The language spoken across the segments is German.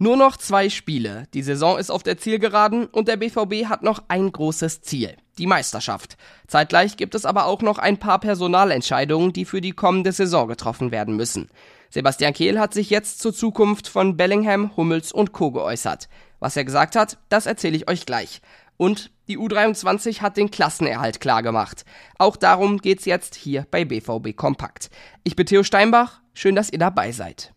Nur noch zwei Spiele. Die Saison ist auf der Zielgeraden und der BVB hat noch ein großes Ziel. Die Meisterschaft. Zeitgleich gibt es aber auch noch ein paar Personalentscheidungen, die für die kommende Saison getroffen werden müssen. Sebastian Kehl hat sich jetzt zur Zukunft von Bellingham, Hummels und Co. geäußert. Was er gesagt hat, das erzähle ich euch gleich. Und die U23 hat den Klassenerhalt klargemacht. Auch darum geht's jetzt hier bei BVB Kompakt. Ich bin Theo Steinbach, schön, dass ihr dabei seid.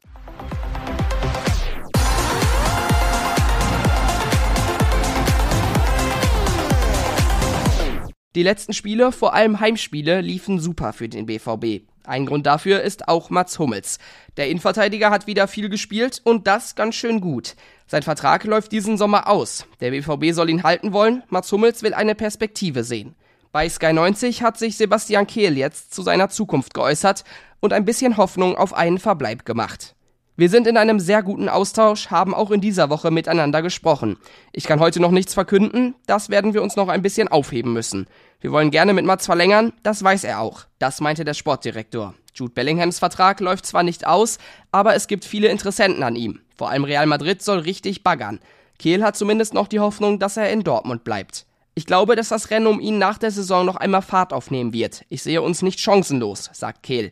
Die letzten Spiele, vor allem Heimspiele, liefen super für den BVB. Ein Grund dafür ist auch Mats Hummels. Der Innenverteidiger hat wieder viel gespielt und das ganz schön gut. Sein Vertrag läuft diesen Sommer aus. Der BVB soll ihn halten wollen, Mats Hummels will eine Perspektive sehen. Bei Sky 90 hat sich Sebastian Kehl jetzt zu seiner Zukunft geäußert und ein bisschen Hoffnung auf einen Verbleib gemacht. Wir sind in einem sehr guten Austausch, haben auch in dieser Woche miteinander gesprochen. Ich kann heute noch nichts verkünden, das werden wir uns noch ein bisschen aufheben müssen. Wir wollen gerne mit Mats verlängern, das weiß er auch. Das meinte der Sportdirektor. Jude Bellinghams Vertrag läuft zwar nicht aus, aber es gibt viele Interessenten an ihm. Vor allem Real Madrid soll richtig baggern. Kehl hat zumindest noch die Hoffnung, dass er in Dortmund bleibt. Ich glaube, dass das Rennen um ihn nach der Saison noch einmal Fahrt aufnehmen wird. Ich sehe uns nicht chancenlos, sagt Kehl.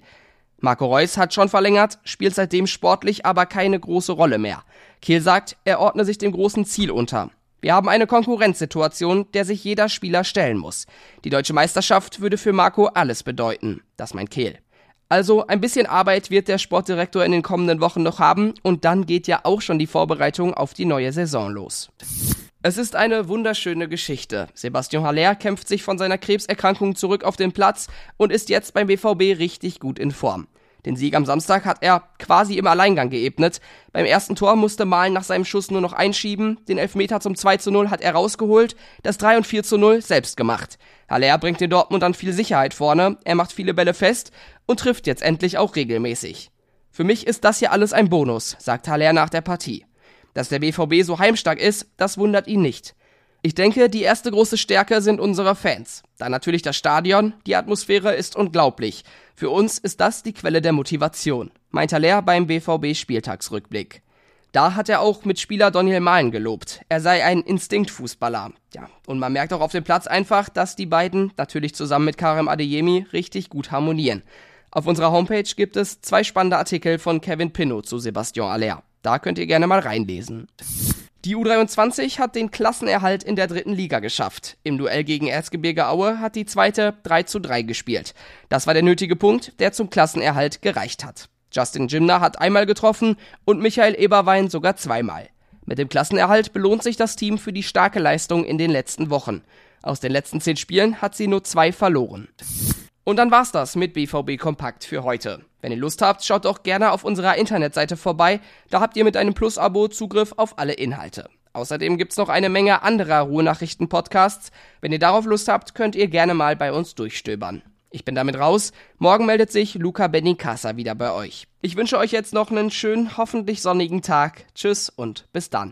Marco Reus hat schon verlängert, spielt seitdem sportlich aber keine große Rolle mehr. Kehl sagt, er ordne sich dem großen Ziel unter. Wir haben eine Konkurrenzsituation, der sich jeder Spieler stellen muss. Die deutsche Meisterschaft würde für Marco alles bedeuten. Das meint Kehl. Also ein bisschen Arbeit wird der Sportdirektor in den kommenden Wochen noch haben und dann geht ja auch schon die Vorbereitung auf die neue Saison los. Es ist eine wunderschöne Geschichte. Sebastian Haller kämpft sich von seiner Krebserkrankung zurück auf den Platz und ist jetzt beim BVB richtig gut in Form. Den Sieg am Samstag hat er quasi im Alleingang geebnet. Beim ersten Tor musste Malen nach seinem Schuss nur noch einschieben. Den Elfmeter zum 2 zu 0 hat er rausgeholt. Das 3 und 4 zu 0 selbst gemacht. Haller bringt den Dortmund dann viel Sicherheit vorne. Er macht viele Bälle fest und trifft jetzt endlich auch regelmäßig. Für mich ist das hier alles ein Bonus, sagt Haller nach der Partie. Dass der BVB so heimstark ist, das wundert ihn nicht. Ich denke, die erste große Stärke sind unsere Fans. Dann natürlich das Stadion, die Atmosphäre ist unglaublich. Für uns ist das die Quelle der Motivation, meint Haller beim BVB Spieltagsrückblick. Da hat er auch mit Spieler Daniel Mahlen gelobt. Er sei ein Instinktfußballer. Ja, und man merkt auch auf dem Platz einfach, dass die beiden, natürlich zusammen mit Karim Adeyemi, richtig gut harmonieren. Auf unserer Homepage gibt es zwei spannende Artikel von Kevin Pinot zu Sebastian Aller. Da könnt ihr gerne mal reinlesen. Die U23 hat den Klassenerhalt in der dritten Liga geschafft. Im Duell gegen Erzgebirge Aue hat die zweite 3 zu 3 gespielt. Das war der nötige Punkt, der zum Klassenerhalt gereicht hat. Justin Jimner hat einmal getroffen und Michael Eberwein sogar zweimal. Mit dem Klassenerhalt belohnt sich das Team für die starke Leistung in den letzten Wochen. Aus den letzten zehn Spielen hat sie nur zwei verloren. Und dann war's das mit BVB Kompakt für heute. Wenn ihr Lust habt, schaut doch gerne auf unserer Internetseite vorbei. Da habt ihr mit einem Plus-Abo Zugriff auf alle Inhalte. Außerdem gibt's noch eine Menge anderer Ruhenachrichten-Podcasts. Wenn ihr darauf Lust habt, könnt ihr gerne mal bei uns durchstöbern. Ich bin damit raus. Morgen meldet sich Luca Benincasa wieder bei euch. Ich wünsche euch jetzt noch einen schönen, hoffentlich sonnigen Tag. Tschüss und bis dann.